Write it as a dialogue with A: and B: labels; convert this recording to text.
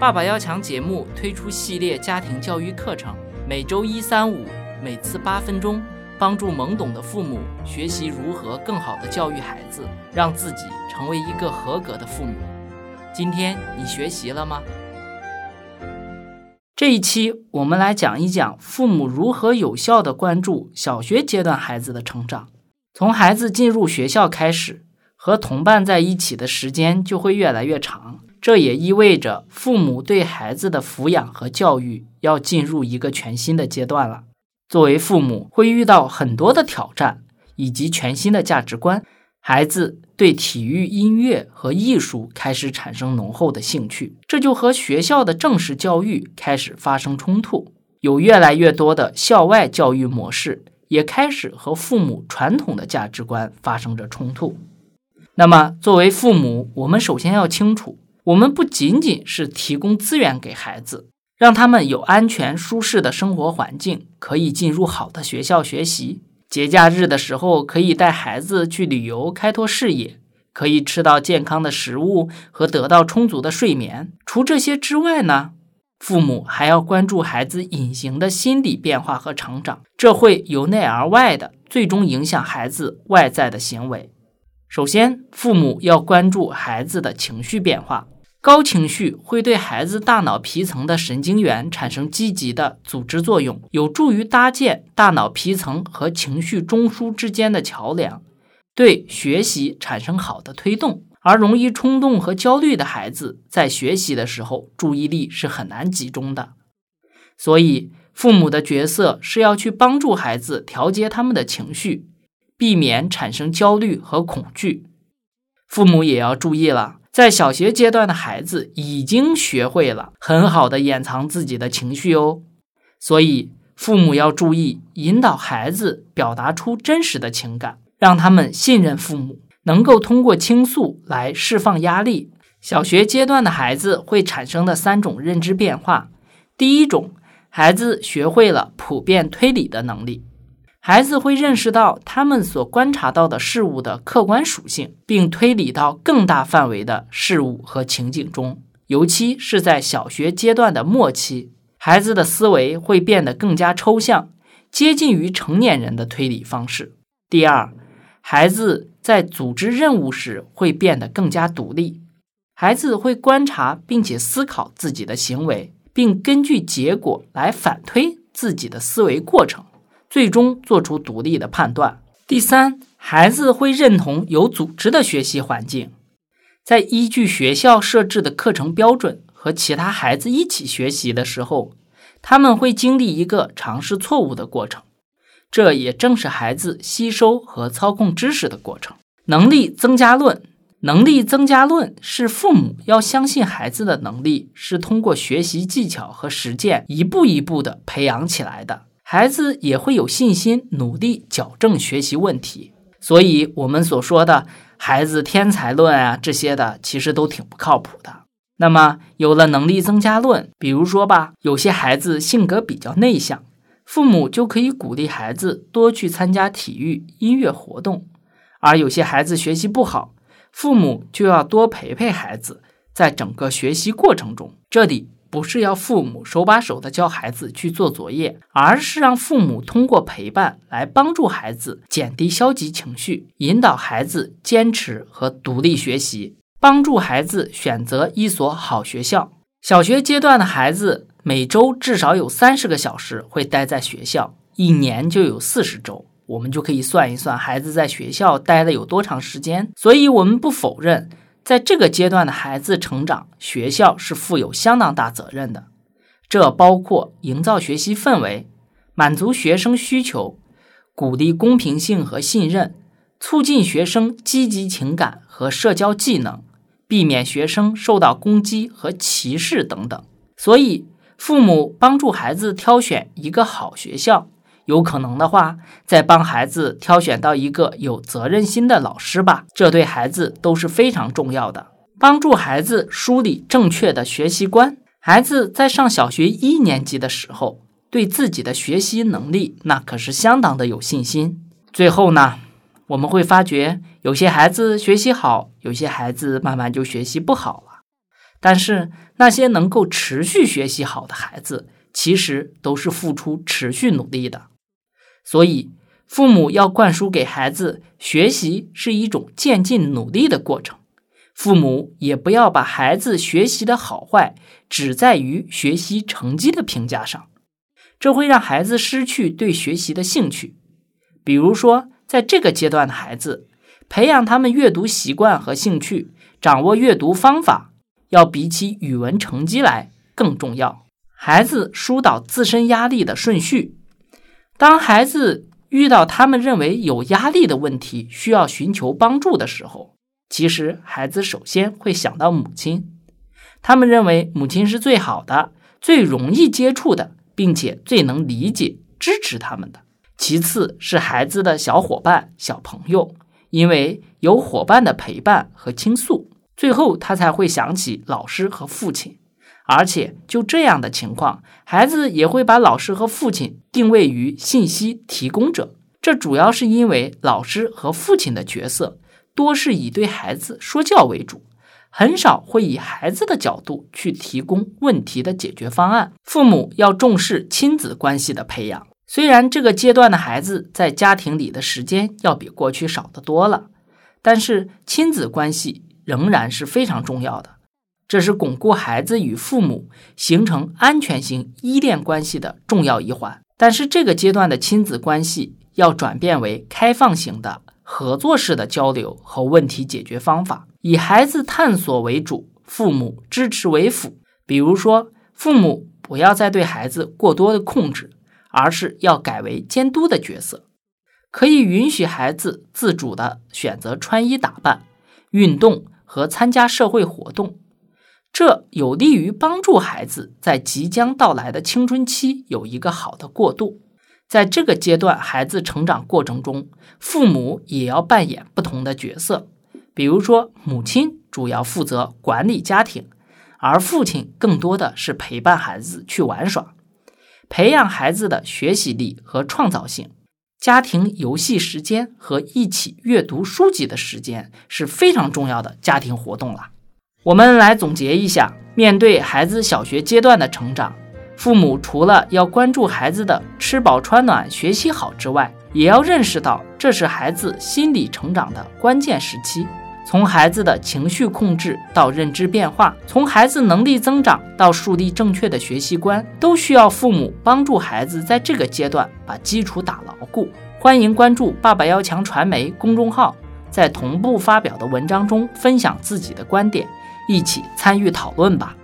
A: 爸爸要强节目推出系列家庭教育课程，每周一、三、五，每次八分钟，帮助懵懂的父母学习如何更好的教育孩子，让自己成为一个合格的父母。今天你学习了吗？这一期我们来讲一讲父母如何有效地关注小学阶段孩子的成长。从孩子进入学校开始，和同伴在一起的时间就会越来越长。这也意味着父母对孩子的抚养和教育要进入一个全新的阶段了。作为父母，会遇到很多的挑战以及全新的价值观。孩子对体育、音乐和艺术开始产生浓厚的兴趣，这就和学校的正式教育开始发生冲突。有越来越多的校外教育模式也开始和父母传统的价值观发生着冲突。那么，作为父母，我们首先要清楚。我们不仅仅是提供资源给孩子，让他们有安全舒适的生活环境，可以进入好的学校学习。节假日的时候，可以带孩子去旅游，开拓视野，可以吃到健康的食物和得到充足的睡眠。除这些之外呢，父母还要关注孩子隐形的心理变化和成长，这会由内而外的，最终影响孩子外在的行为。首先，父母要关注孩子的情绪变化。高情绪会对孩子大脑皮层的神经元产生积极的组织作用，有助于搭建大脑皮层和情绪中枢之间的桥梁，对学习产生好的推动。而容易冲动和焦虑的孩子，在学习的时候注意力是很难集中的。所以，父母的角色是要去帮助孩子调节他们的情绪，避免产生焦虑和恐惧。父母也要注意了。在小学阶段的孩子已经学会了很好的掩藏自己的情绪哦，所以父母要注意引导孩子表达出真实的情感，让他们信任父母，能够通过倾诉来释放压力。小学阶段的孩子会产生的三种认知变化，第一种，孩子学会了普遍推理的能力。孩子会认识到他们所观察到的事物的客观属性，并推理到更大范围的事物和情景中。尤其是在小学阶段的末期，孩子的思维会变得更加抽象，接近于成年人的推理方式。第二，孩子在组织任务时会变得更加独立。孩子会观察并且思考自己的行为，并根据结果来反推自己的思维过程。最终做出独立的判断。第三，孩子会认同有组织的学习环境，在依据学校设置的课程标准和其他孩子一起学习的时候，他们会经历一个尝试错误的过程，这也正是孩子吸收和操控知识的过程。能力增加论，能力增加论是父母要相信孩子的能力是通过学习技巧和实践一步一步的培养起来的。孩子也会有信心努力矫正学习问题，所以我们所说的孩子天才论啊，这些的其实都挺不靠谱的。那么有了能力增加论，比如说吧，有些孩子性格比较内向，父母就可以鼓励孩子多去参加体育、音乐活动；而有些孩子学习不好，父母就要多陪陪孩子，在整个学习过程中，这里。不是要父母手把手的教孩子去做作业，而是让父母通过陪伴来帮助孩子减低消极情绪，引导孩子坚持和独立学习，帮助孩子选择一所好学校。小学阶段的孩子每周至少有三十个小时会待在学校，一年就有四十周，我们就可以算一算孩子在学校待了有多长时间。所以，我们不否认。在这个阶段的孩子成长，学校是负有相当大责任的。这包括营造学习氛围、满足学生需求、鼓励公平性和信任、促进学生积极情感和社交技能、避免学生受到攻击和歧视等等。所以，父母帮助孩子挑选一个好学校。有可能的话，再帮孩子挑选到一个有责任心的老师吧，这对孩子都是非常重要的。帮助孩子梳理正确的学习观。孩子在上小学一年级的时候，对自己的学习能力那可是相当的有信心。最后呢，我们会发觉有些孩子学习好，有些孩子慢慢就学习不好了。但是那些能够持续学习好的孩子，其实都是付出持续努力的。所以，父母要灌输给孩子，学习是一种渐进努力的过程。父母也不要把孩子学习的好坏只在于学习成绩的评价上，这会让孩子失去对学习的兴趣。比如说，在这个阶段的孩子，培养他们阅读习惯和兴趣，掌握阅读方法，要比起语文成绩来更重要。孩子疏导自身压力的顺序，当孩子遇到他们认为有压力的问题，需要寻求帮助的时候。其实，孩子首先会想到母亲，他们认为母亲是最好的、最容易接触的，并且最能理解、支持他们的。其次是孩子的小伙伴、小朋友，因为有伙伴的陪伴和倾诉。最后，他才会想起老师和父亲。而且，就这样的情况，孩子也会把老师和父亲定位于信息提供者。这主要是因为老师和父亲的角色。多是以对孩子说教为主，很少会以孩子的角度去提供问题的解决方案。父母要重视亲子关系的培养。虽然这个阶段的孩子在家庭里的时间要比过去少得多了，但是亲子关系仍然是非常重要的。这是巩固孩子与父母形成安全型依恋关系的重要一环。但是这个阶段的亲子关系要转变为开放型的。合作式的交流和问题解决方法，以孩子探索为主，父母支持为辅。比如说，父母不要再对孩子过多的控制，而是要改为监督的角色，可以允许孩子自主的选择穿衣打扮、运动和参加社会活动，这有利于帮助孩子在即将到来的青春期有一个好的过渡。在这个阶段，孩子成长过程中，父母也要扮演不同的角色。比如说，母亲主要负责管理家庭，而父亲更多的是陪伴孩子去玩耍，培养孩子的学习力和创造性。家庭游戏时间和一起阅读书籍的时间是非常重要的家庭活动了。我们来总结一下，面对孩子小学阶段的成长。父母除了要关注孩子的吃饱穿暖、学习好之外，也要认识到这是孩子心理成长的关键时期。从孩子的情绪控制到认知变化，从孩子能力增长到树立正确的学习观，都需要父母帮助孩子在这个阶段把基础打牢固。欢迎关注“爸爸要强”传媒公众号，在同步发表的文章中分享自己的观点，一起参与讨论吧。